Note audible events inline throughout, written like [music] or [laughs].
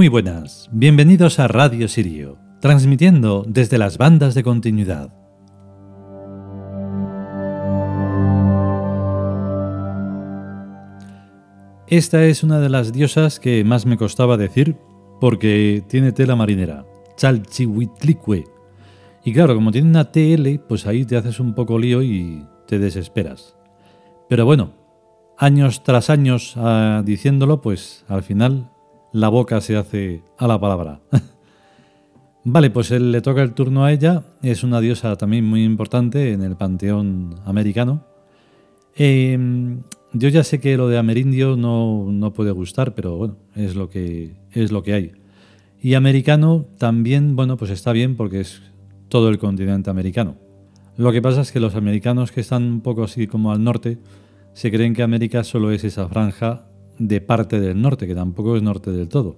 Muy buenas, bienvenidos a Radio Sirio, transmitiendo desde las bandas de continuidad. Esta es una de las diosas que más me costaba decir porque tiene tela marinera, Chalchihuitlicue. Y claro, como tiene una TL, pues ahí te haces un poco lío y te desesperas. Pero bueno, años tras años ah, diciéndolo, pues al final la boca se hace a la palabra. [laughs] vale, pues él, le toca el turno a ella, es una diosa también muy importante en el panteón americano. Em, yo ya sé que lo de amerindio no, no, puede gustar, pero bueno, es lo, que, es lo que hay. Y americano también, bueno, pues está bien porque es todo el continente americano. Lo que pasa es que los americanos que están un poco así como al norte, se creen que América solo es esa franja de parte del norte, que tampoco es norte del todo.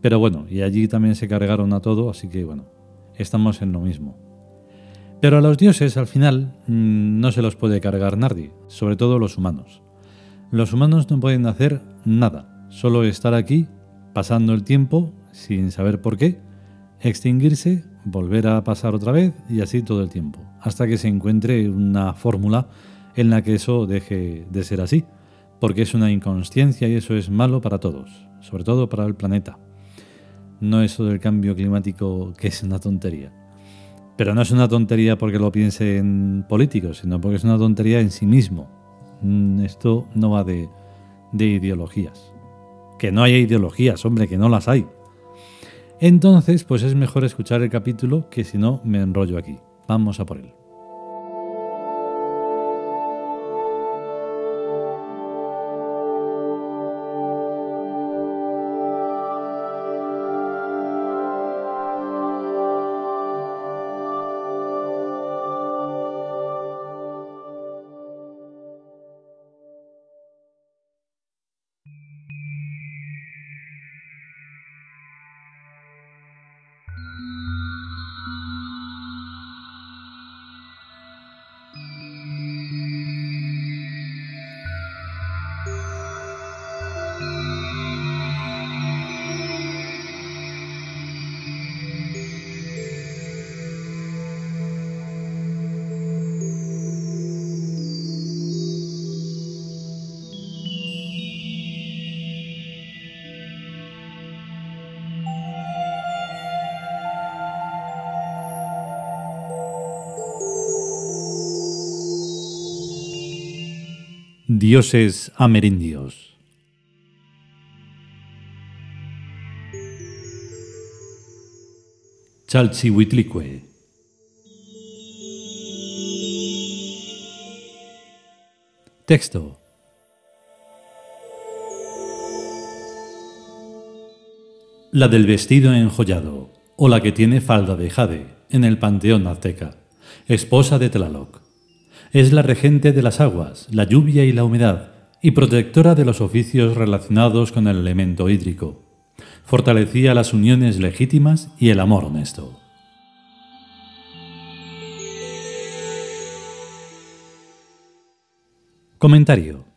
Pero bueno, y allí también se cargaron a todo, así que bueno, estamos en lo mismo. Pero a los dioses al final mm, no se los puede cargar nadie, sobre todo los humanos. Los humanos no pueden hacer nada, solo estar aquí, pasando el tiempo, sin saber por qué, extinguirse, volver a pasar otra vez y así todo el tiempo, hasta que se encuentre una fórmula en la que eso deje de ser así porque es una inconsciencia y eso es malo para todos, sobre todo para el planeta. No eso del cambio climático que es una tontería. Pero no es una tontería porque lo piensen políticos, sino porque es una tontería en sí mismo. Mm, esto no va de, de ideologías. Que no haya ideologías, hombre, que no las hay. Entonces, pues es mejor escuchar el capítulo que si no me enrollo aquí. Vamos a por él. Dioses amerindios. Chalchihuitlicue. Texto. La del vestido enjollado, o la que tiene falda de jade, en el panteón azteca, esposa de Tlaloc. Es la regente de las aguas, la lluvia y la humedad, y protectora de los oficios relacionados con el elemento hídrico. Fortalecía las uniones legítimas y el amor honesto. Comentario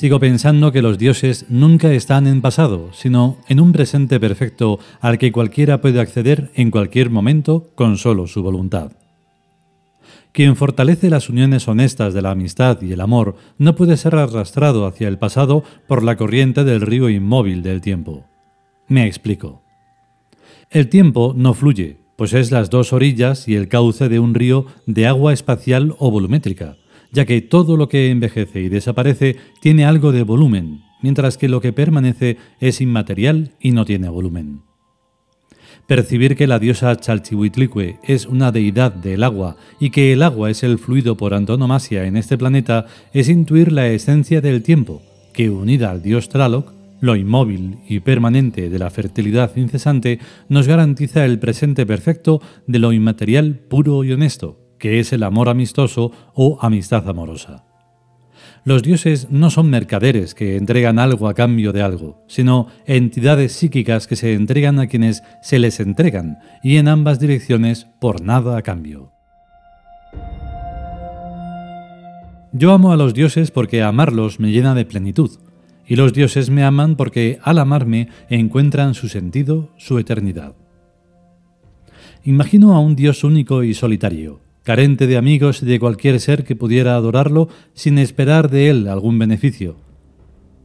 Sigo pensando que los dioses nunca están en pasado, sino en un presente perfecto al que cualquiera puede acceder en cualquier momento con solo su voluntad. Quien fortalece las uniones honestas de la amistad y el amor no puede ser arrastrado hacia el pasado por la corriente del río inmóvil del tiempo. Me explico. El tiempo no fluye, pues es las dos orillas y el cauce de un río de agua espacial o volumétrica, ya que todo lo que envejece y desaparece tiene algo de volumen, mientras que lo que permanece es inmaterial y no tiene volumen. Percibir que la diosa Chalchihuitlicue es una deidad del agua y que el agua es el fluido por antonomasia en este planeta es intuir la esencia del tiempo, que unida al dios Tlaloc, lo inmóvil y permanente de la fertilidad incesante, nos garantiza el presente perfecto de lo inmaterial puro y honesto, que es el amor amistoso o amistad amorosa. Los dioses no son mercaderes que entregan algo a cambio de algo, sino entidades psíquicas que se entregan a quienes se les entregan y en ambas direcciones por nada a cambio. Yo amo a los dioses porque amarlos me llena de plenitud, y los dioses me aman porque al amarme encuentran su sentido, su eternidad. Imagino a un dios único y solitario, carente de amigos y de cualquier ser que pudiera adorarlo sin esperar de él algún beneficio.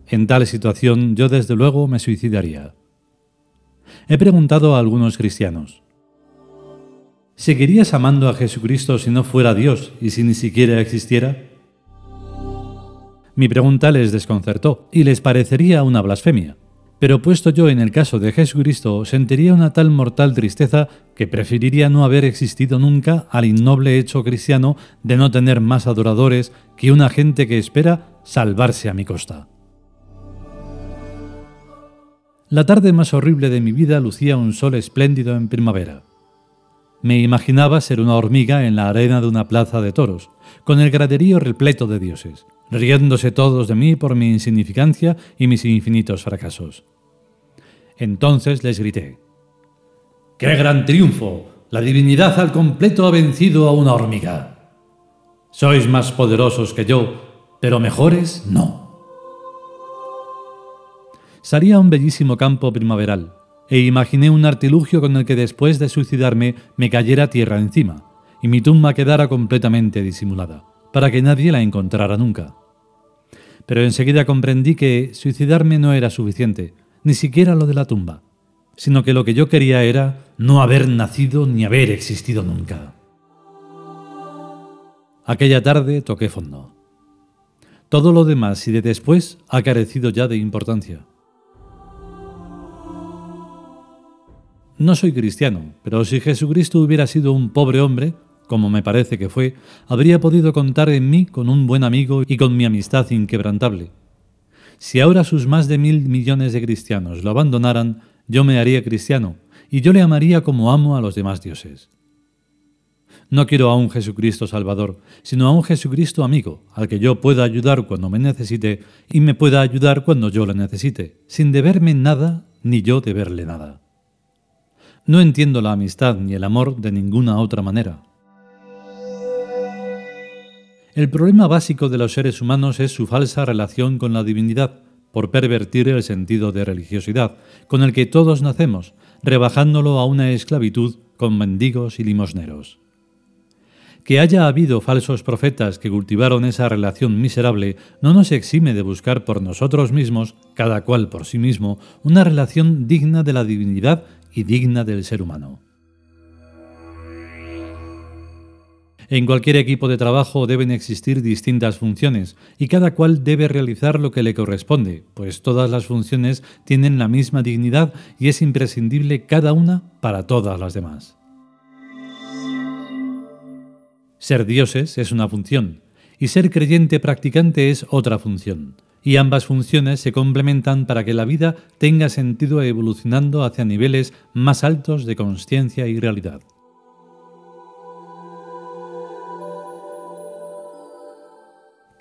En tal situación yo desde luego me suicidaría. He preguntado a algunos cristianos, ¿seguirías amando a Jesucristo si no fuera Dios y si ni siquiera existiera? Mi pregunta les desconcertó y les parecería una blasfemia. Pero puesto yo en el caso de Jesucristo, sentiría una tal mortal tristeza que preferiría no haber existido nunca al innoble hecho cristiano de no tener más adoradores que una gente que espera salvarse a mi costa. La tarde más horrible de mi vida lucía un sol espléndido en primavera. Me imaginaba ser una hormiga en la arena de una plaza de toros, con el graderío repleto de dioses riéndose todos de mí por mi insignificancia y mis infinitos fracasos. Entonces les grité, ¡Qué gran triunfo! La divinidad al completo ha vencido a una hormiga. Sois más poderosos que yo, pero mejores no. Salí a un bellísimo campo primaveral e imaginé un artilugio con el que después de suicidarme me cayera tierra encima y mi tumba quedara completamente disimulada para que nadie la encontrara nunca. Pero enseguida comprendí que suicidarme no era suficiente, ni siquiera lo de la tumba, sino que lo que yo quería era no haber nacido ni haber existido nunca. Aquella tarde toqué fondo. Todo lo demás y de después ha carecido ya de importancia. No soy cristiano, pero si Jesucristo hubiera sido un pobre hombre, como me parece que fue, habría podido contar en mí con un buen amigo y con mi amistad inquebrantable. Si ahora sus más de mil millones de cristianos lo abandonaran, yo me haría cristiano, y yo le amaría como amo a los demás dioses. No quiero a un Jesucristo Salvador, sino a un Jesucristo amigo, al que yo pueda ayudar cuando me necesite y me pueda ayudar cuando yo le necesite, sin deberme nada ni yo deberle nada. No entiendo la amistad ni el amor de ninguna otra manera. El problema básico de los seres humanos es su falsa relación con la divinidad, por pervertir el sentido de religiosidad, con el que todos nacemos, rebajándolo a una esclavitud con mendigos y limosneros. Que haya habido falsos profetas que cultivaron esa relación miserable no nos exime de buscar por nosotros mismos, cada cual por sí mismo, una relación digna de la divinidad y digna del ser humano. En cualquier equipo de trabajo deben existir distintas funciones y cada cual debe realizar lo que le corresponde, pues todas las funciones tienen la misma dignidad y es imprescindible cada una para todas las demás. Ser dioses es una función y ser creyente practicante es otra función, y ambas funciones se complementan para que la vida tenga sentido evolucionando hacia niveles más altos de conciencia y realidad.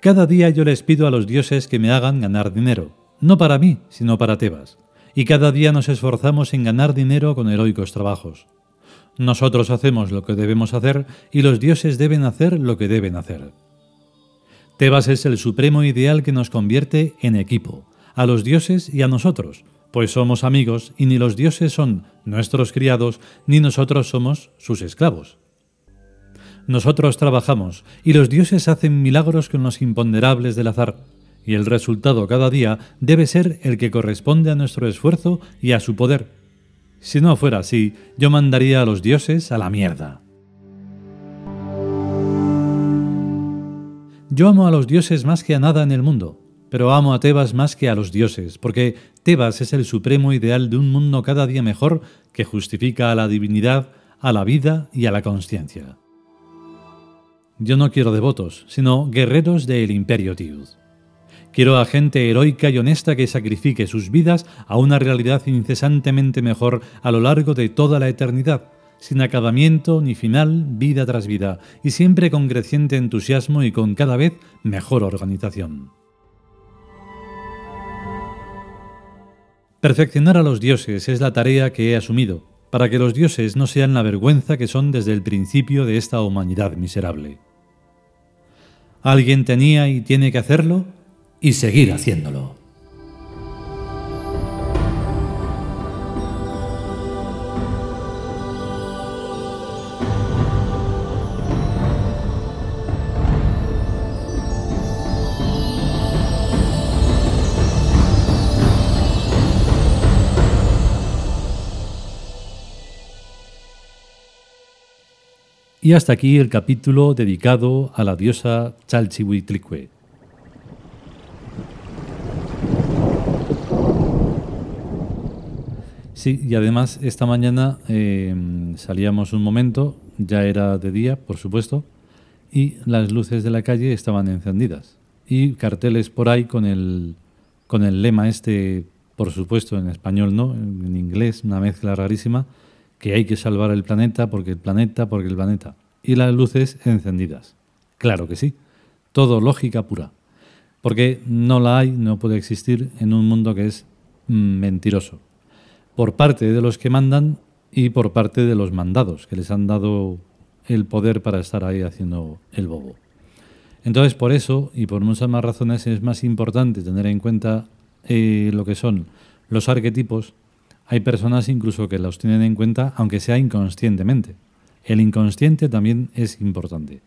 Cada día yo les pido a los dioses que me hagan ganar dinero, no para mí, sino para Tebas, y cada día nos esforzamos en ganar dinero con heroicos trabajos. Nosotros hacemos lo que debemos hacer y los dioses deben hacer lo que deben hacer. Tebas es el supremo ideal que nos convierte en equipo, a los dioses y a nosotros, pues somos amigos y ni los dioses son nuestros criados ni nosotros somos sus esclavos. Nosotros trabajamos y los dioses hacen milagros con los imponderables del azar, y el resultado cada día debe ser el que corresponde a nuestro esfuerzo y a su poder. Si no fuera así, yo mandaría a los dioses a la mierda. Yo amo a los dioses más que a nada en el mundo, pero amo a Tebas más que a los dioses, porque Tebas es el supremo ideal de un mundo cada día mejor que justifica a la divinidad, a la vida y a la conciencia. Yo no quiero devotos, sino guerreros del Imperio Tiud. Quiero a gente heroica y honesta que sacrifique sus vidas a una realidad incesantemente mejor a lo largo de toda la eternidad, sin acabamiento ni final, vida tras vida, y siempre con creciente entusiasmo y con cada vez mejor organización. Perfeccionar a los dioses es la tarea que he asumido, para que los dioses no sean la vergüenza que son desde el principio de esta humanidad miserable. Alguien tenía y tiene que hacerlo y seguir haciéndolo. Y hasta aquí el capítulo dedicado a la diosa Chalchihuitlicue. Sí, y además esta mañana em, salíamos un momento, ya era de día, por supuesto, y las luces de la calle estaban encendidas. Y carteles por ahí con el, con el lema este, por supuesto en español, ¿no? En inglés, una mezcla rarísima, que hay que salvar el planeta porque el planeta, porque el planeta. Y las luces encendidas. Claro que sí. Todo lógica pura. Porque no la hay, no puede existir en un mundo que es mm, mentiroso. Por parte de los que mandan y por parte de los mandados, que les han dado el poder para estar ahí haciendo el bobo. Entonces, por eso y por muchas más razones es más importante tener en cuenta eh, lo que son los arquetipos hay personas incluso que los tienen en cuenta, aunque sea inconscientemente. El inconsciente también es importante.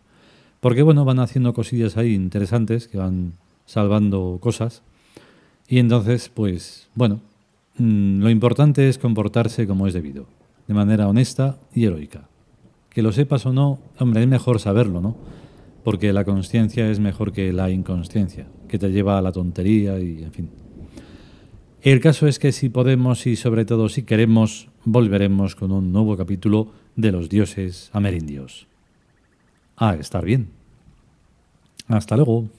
Porque bueno, van haciendo cosillas ahí interesantes que van salvando cosas. Y entonces, pues, bueno, mm, lo importante es comportarse como es debido, de manera honesta y heroica. Que lo sepas o no, hombre, es mejor saberlo, ¿no? Porque la conciencia es mejor que la inconsciencia, que te lleva a la tontería y, en fin. El caso es que si podemos y sobre todo si queremos, volveremos con un nuevo capítulo de los dioses amerindios. A estar bien. Hasta luego.